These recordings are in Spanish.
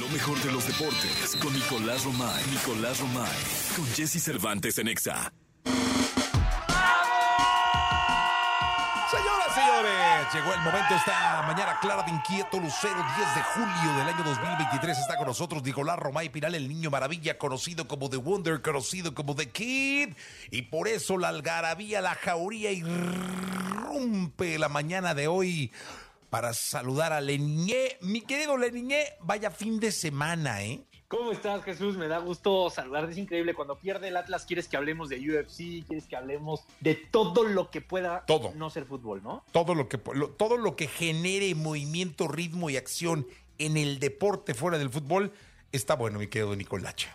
Lo mejor de los deportes con Nicolás Romay. Nicolás Romay. Con Jesse Cervantes en Exa. Señoras, señores, llegó el momento esta mañana clara de inquieto lucero, 10 de julio del año 2023. Está con nosotros Nicolás Romay Pinal, el niño maravilla, conocido como The Wonder, conocido como The Kid. Y por eso la algarabía, la jauría irrumpe la mañana de hoy para saludar a Leniñé. Mi querido Leniñé, vaya fin de semana, ¿eh? ¿Cómo estás, Jesús? Me da gusto saludarte. Es increíble. Cuando pierde el Atlas, quieres que hablemos de UFC, quieres que hablemos de todo lo que pueda Todo. no ser fútbol, ¿no? Todo lo que, lo- todo lo que genere movimiento, ritmo y acción en el deporte fuera del fútbol está bueno, mi querido Nicolacha.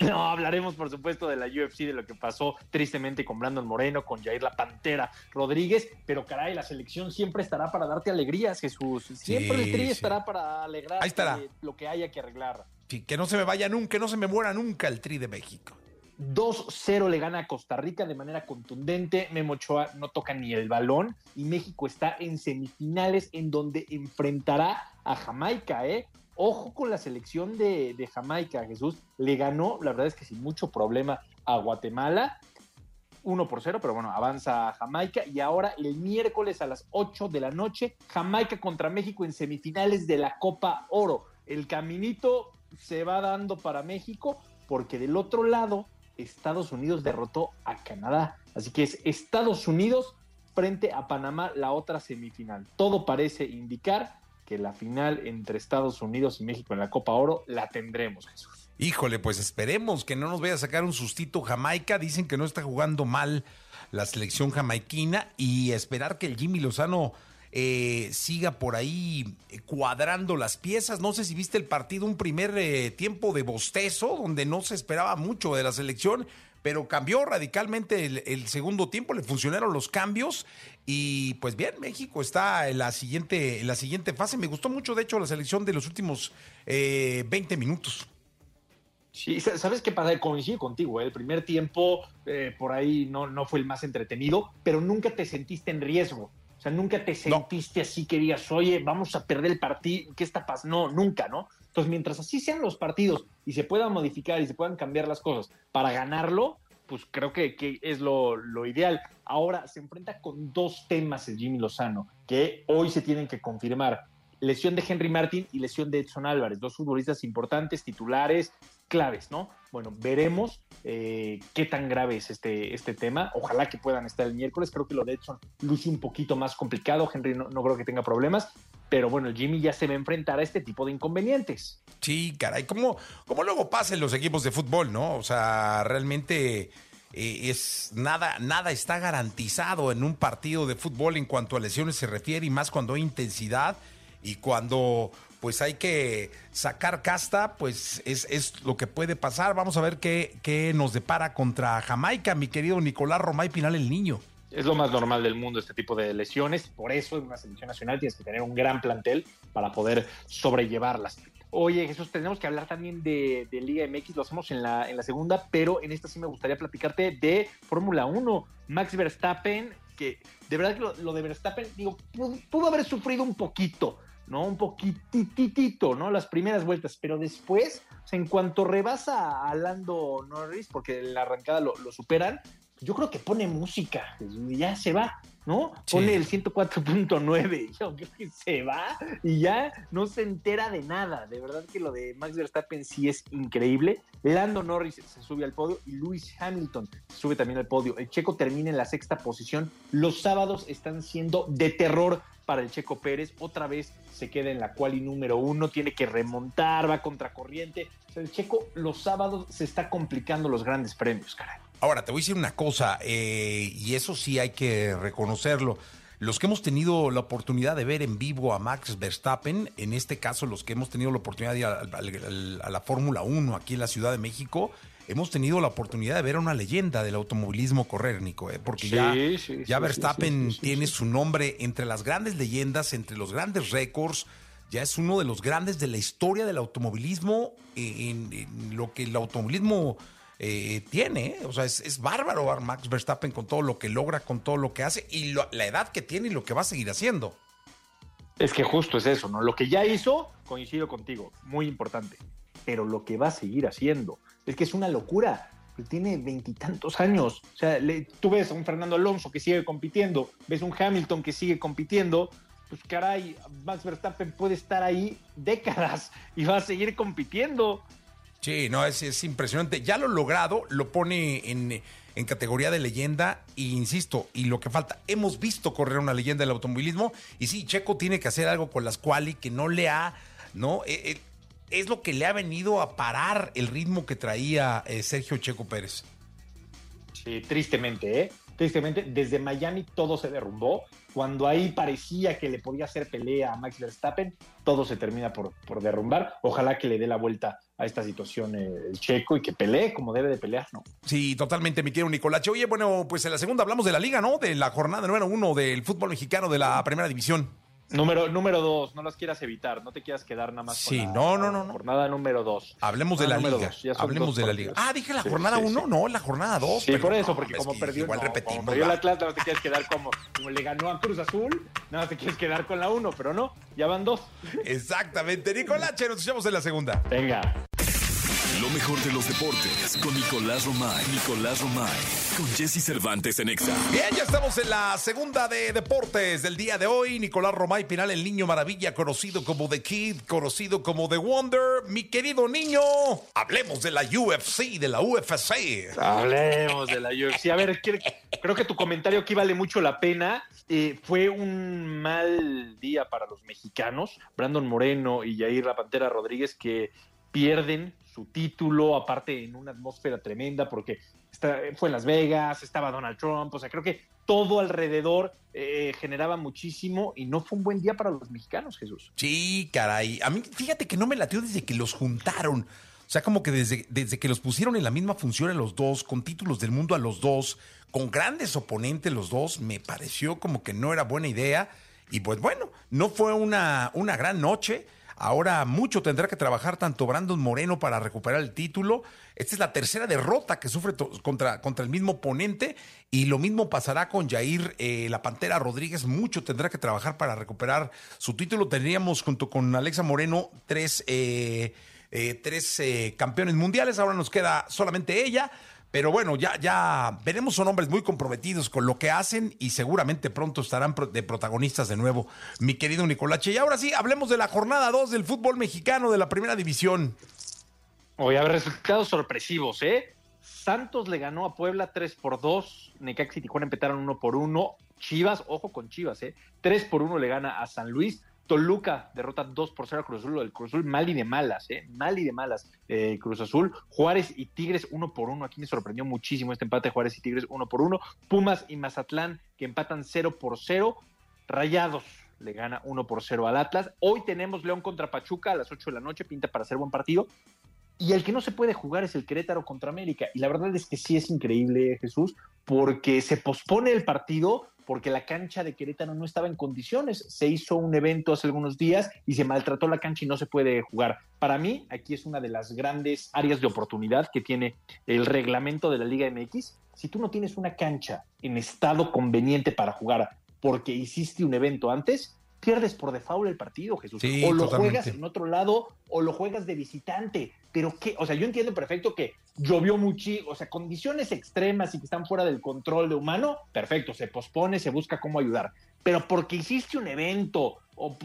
No, hablaremos, por supuesto, de la UFC, de lo que pasó tristemente con Brandon Moreno, con Jair La Pantera Rodríguez. Pero caray, la selección siempre estará para darte alegrías, Jesús. Siempre Sí, el tri sí. estará para alegrar Ahí estará. lo que haya que arreglar. Sí, que no se me vaya nunca, que no se me muera nunca el Tri de México. 2-0 le gana a Costa Rica de manera contundente. Memo Ochoa no toca ni el balón y México está en semifinales en donde enfrentará a Jamaica, ¿eh? Ojo con la selección de, Jamaica, Jesús. Le ganó, la verdad es que sin mucho problema, a Guatemala. 1 por 0, pero bueno, avanza Jamaica. Y ahora el miércoles a las 8 de la noche, Jamaica contra México en semifinales de la Copa Oro. El caminito se va dando para México porque del otro lado Estados Unidos derrotó a Canadá. Así que es Estados Unidos frente a Panamá la otra semifinal. Todo parece indicar que la final entre Estados Unidos y México en la Copa Oro la tendremos, Jesús. Híjole, pues esperemos que no nos vaya a sacar un sustito Jamaica. Dicen que no está jugando mal la selección jamaiquina y esperar que el Jimmy Lozano eh, siga por ahí eh, cuadrando las piezas. No sé si viste el partido, un primer eh, tiempo de bostezo donde no se esperaba mucho de la selección, pero cambió radicalmente el, el segundo tiempo, le funcionaron los cambios y pues bien, México está en la siguiente, en la siguiente fase. Me gustó mucho, de hecho, la selección de los últimos eh, 20 minutos. Sí, sa- ¿sabes qué pasa? Coincido contigo, ¿eh? el primer tiempo eh, por ahí no, no fue el más entretenido, pero nunca te sentiste en riesgo. O sea, nunca te No. sentiste así que digas, oye, vamos a perder el partido, ¿qué está pasando? No, nunca, ¿no? Entonces, mientras así sean los partidos y se puedan modificar y se puedan cambiar las cosas para ganarlo, pues creo que, que es lo, lo ideal. Ahora se enfrenta con dos temas el Jimmy Lozano, que hoy se tienen que confirmar. Lesión de Henry Martin y lesión de Edson Álvarez, dos futbolistas importantes, titulares, claves, ¿no? Bueno, veremos eh, qué tan grave es este, este tema. Ojalá que puedan estar el miércoles. Creo que lo de Edson luce un poquito más complicado. Henry no, no creo que tenga problemas. Pero bueno, Jimmy ya se va a enfrentar a este tipo de inconvenientes. Sí, caray, como, como luego pasa en los equipos de fútbol, ¿no? O sea, realmente eh, es nada, nada está garantizado en un partido de fútbol en cuanto a lesiones se refiere, y más cuando hay intensidad y cuando pues hay que sacar casta, pues es, es lo que puede pasar. Vamos a ver qué, qué nos depara contra Jamaica, mi querido Nicolás Romay Pinal, el niño. Es lo más normal del mundo este tipo de lesiones. Por eso en una selección nacional tienes que tener un gran plantel para poder sobrellevarlas. Oye, Jesús, tenemos que hablar también de, Liga MX, lo hacemos en la, en la segunda, pero en esta sí me gustaría platicarte de Fórmula 1. Max Verstappen, que de verdad que lo, de Verstappen, digo, pudo, haber sufrido un poquito, ¿no? Un poquititito, ¿no? Las primeras vueltas, pero después, en cuanto rebasa a Lando Norris, porque en la arrancada lo superan, yo creo que pone música, y ya se va, ¿no? Sí. Pone el 104.9, yo creo que se va y ya no se entera de nada. De verdad que lo de Max Verstappen sí es increíble. Lando Norris se sube al podio y Lewis Hamilton se sube también al podio. El checo termina en la sexta posición. Los sábados están siendo de terror para el Checo Pérez. Otra vez se queda en la quali número uno, tiene que remontar, va contracorriente. O sea, el Checo los sábados se está complicando los grandes premios, caray. Ahora, te voy a decir una cosa, eh, y eso sí hay que reconocerlo. Los que hemos tenido la oportunidad de ver en vivo a Max Verstappen, en este caso los que hemos tenido la oportunidad de ir a, a- a la Fórmula 1 aquí en la Ciudad de México, hemos tenido la oportunidad de ver a una leyenda del automovilismo corrérnico, eh, porque ya, Sí, sí, ya sí, Verstappen tiene su nombre entre las grandes leyendas, entre los grandes récords. Ya es uno de los grandes de la historia del automovilismo, en, en lo que el automovilismo eh, tiene. ¿eh? O sea, es, es bárbaro Max Verstappen con todo lo que logra, con todo lo que hace y lo- la edad que tiene y lo que va a seguir haciendo. Es que justo es eso, ¿no? Lo que ya hizo, coincido contigo, muy importante. Pero lo que va a seguir haciendo, es que es una locura. Tiene veintitantos años. O sea, le, tú ves a un Fernando Alonso que sigue compitiendo, ves un Hamilton que sigue compitiendo, pues caray, Max Verstappen puede estar ahí décadas y va a seguir compitiendo. Sí, no, es, es impresionante. Ya lo logrado, lo pone en, categoría de leyenda, e insisto, y lo que falta, hemos visto correr una leyenda del automovilismo, y sí, Checo tiene que hacer algo con las quali que no le ha, ¿no? Eh, eh, es lo que le ha venido a parar el ritmo que traía eh, Sergio Checo Pérez. Sí, tristemente, ¿eh? Tristemente, desde Miami todo se derrumbó. Cuando ahí parecía que le podía hacer pelea a Max Verstappen, todo se termina por, por derrumbar. Ojalá que le dé la vuelta a esta situación eh, el checo y que pelee como debe de pelear, ¿no? Sí, totalmente, mi querido Nicolache. Oye, bueno, pues en la segunda hablamos de la liga, ¿no? De la jornada número uno del fútbol mexicano de la primera división. Número, número dos, no las quieras evitar, no te quieras quedar nada más sí, con la, no, no, no, no. jornada número dos. Hablemos de Ah, la liga. dos, Hablemos de la liga. Ah, dije la Sí, jornada sí, uno, sí. no, la jornada dos. Sí, por eso, porque como perdió, Igual no, repetimos. como perdió el va. Atlas, no te quieres quedar como, como le ganó a Cruz Azul, no te quieres quedar con la uno, pero no, ya van dos. Exactamente. Nicolache, nos echamos en la segunda. Venga. Lo mejor de los deportes con Nicolás Romay. Nicolás Romay. Con Jesse Cervantes en Exa. Bien, ya estamos en la segunda de deportes del día de hoy. Nicolás Romay Pinal, el niño maravilla, conocido como The Kid, conocido como The Wonder. Mi querido niño, hablemos de la UFC, de la UFC. Hablemos de la UFC. A ver, creo que tu comentario aquí vale mucho la pena. Eh, fue un mal día para los mexicanos, Brandon Moreno y Jair La Pantera Rodríguez, que pierden su título, aparte en una atmósfera tremenda, porque fue en Las Vegas, estaba Donald Trump, o sea, creo que todo alrededor eh, generaba muchísimo y no fue un buen día para los mexicanos, Jesús. Sí, caray. A mí, fíjate que no me latió desde que los juntaron. O sea, como que desde, desde que los pusieron en la misma función a los dos, con títulos del mundo a los dos, con grandes oponentes los dos, me pareció como que no era buena idea. Y pues bueno, no fue una, una gran noche. Ahora mucho tendrá que trabajar tanto Brandon Moreno para recuperar el título. Esta es la tercera derrota que sufre contra, contra el mismo oponente y lo mismo pasará con Jair eh, La Pantera Rodríguez. Mucho tendrá que trabajar para recuperar su título. Tendríamos junto con Alexa Moreno tres, eh, eh, tres campeones mundiales. Ahora nos queda solamente ella. Pero bueno, ya, ya veremos, son hombres muy comprometidos con lo que hacen y seguramente pronto estarán de protagonistas de nuevo, mi querido Nicolache. Y ahora sí, hablemos de la jornada 2 del fútbol mexicano de la primera división. Hoy a ver, resultados sorpresivos, ¿eh? Santos le ganó a Puebla 3 por 2, Necaxa y Tijuana empataron 1 por 1, Chivas, ojo con Chivas, ¿eh? 3 por 1 le gana a San Luis, Toluca derrota 2 por 0 a Cruz Azul, del Cruz Azul mal y de malas, ¿eh? Mal y de malas, eh, Cruz Azul, Juárez y Tigres 1 por 1, aquí me sorprendió muchísimo este empate, Juárez y Tigres 1 por 1, Pumas y Mazatlán que empatan 0 por 0, Rayados le gana 1 por 0 al Atlas, hoy tenemos León contra Pachuca a las 8 de la noche, pinta para ser buen partido, y el que no se puede jugar es el Querétaro contra América. Y la verdad es que sí es increíble, Jesús, porque se pospone el partido porque la cancha de Querétaro no estaba en condiciones. Se hizo un evento hace algunos días y se maltrató la cancha y no se puede jugar. Para mí, aquí es una de las grandes áreas de oportunidad que tiene el reglamento de la Liga MX. Si tú no tienes una cancha en estado conveniente para jugar porque hiciste un evento antes, pierdes por default el partido, Jesús. Sí, o lo totalmente. juegas en otro lado o lo juegas de visitante. Pero qué, o sea, yo entiendo perfecto que llovió mucho, o sea, condiciones extremas y que están fuera del control de humano, perfecto, se pospone, se busca cómo ayudar. Pero porque hiciste un evento o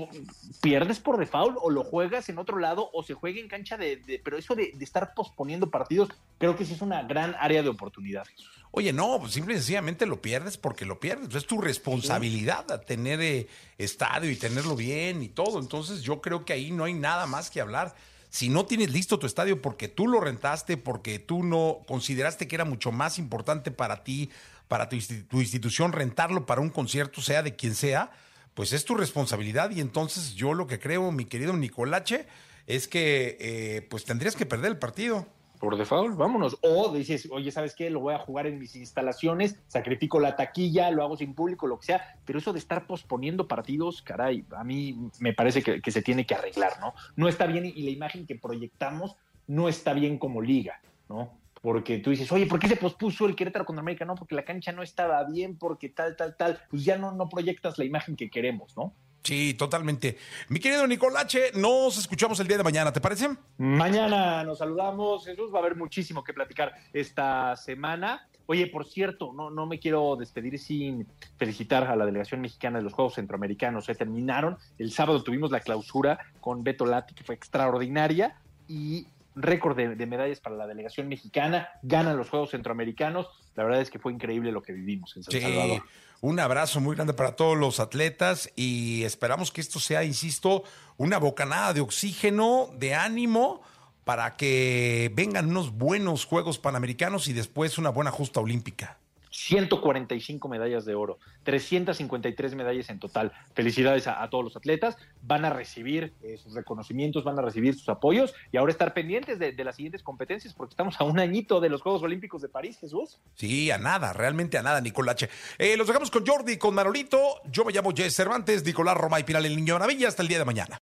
pierdes por default o lo juegas en otro lado o se juega en cancha de, pero eso de, estar posponiendo partidos, creo que sí es una gran área de oportunidad. Oye, no, pues simple y sencillamente lo pierdes porque lo pierdes. Es tu responsabilidad tener eh, estadio y tenerlo bien y todo. Entonces yo creo que ahí no hay nada más que hablar. Si no tienes listo tu estadio porque tú lo rentaste, porque tú no consideraste que era mucho más importante para ti, para tu institución, rentarlo para un concierto, sea de quien sea, pues es tu responsabilidad. Y entonces yo lo que creo, mi querido Nicolache, es que eh, pues tendrías que perder el partido. Por default, vámonos. O dices, oye, ¿sabes qué? Lo voy a jugar en mis instalaciones, sacrifico la taquilla, lo hago sin público, lo que sea. Pero eso de estar posponiendo partidos, caray, a mí me parece que, que se tiene que arreglar, ¿no? No está bien y la imagen que proyectamos no está bien como liga, ¿no? Porque tú dices, oye, ¿por qué se pospuso el Querétaro contra América? No, porque la cancha no estaba bien, porque tal, tal, tal. Pues ya no, no proyectas la imagen que queremos, ¿no? Sí, totalmente. Mi querido Nicolache, nos escuchamos el día de mañana, ¿te parece? Mañana nos saludamos, Jesús, va a haber muchísimo que platicar esta semana. Oye, por cierto, no, no me quiero despedir sin felicitar a la delegación mexicana de los Juegos Centroamericanos. Se terminaron. El sábado tuvimos la clausura con Beto Lati, que fue extraordinaria, y récord de, de, medallas para la delegación mexicana. Ganan los Juegos Centroamericanos. La verdad es que fue increíble lo que vivimos en San sí, Salvador. Un abrazo muy grande para todos los atletas y esperamos que esto sea, insisto, una bocanada de oxígeno, de ánimo para que vengan unos buenos Juegos Panamericanos y después una buena justa olímpica. 145 medallas de oro, 353 medallas en total. Felicidades a, todos los atletas. Van a recibir eh, sus reconocimientos, van a recibir sus apoyos y ahora estar pendientes de, de, las siguientes competencias porque estamos a un añito de los Juegos Olímpicos de París, Jesús. Sí, a nada, realmente a nada, Nicolache. Eh, los dejamos con Jordi, con Manolito. Yo me llamo Jess Cervantes, Nicolás Roma y Piral, el Niño Maravilla. Hasta el día de mañana.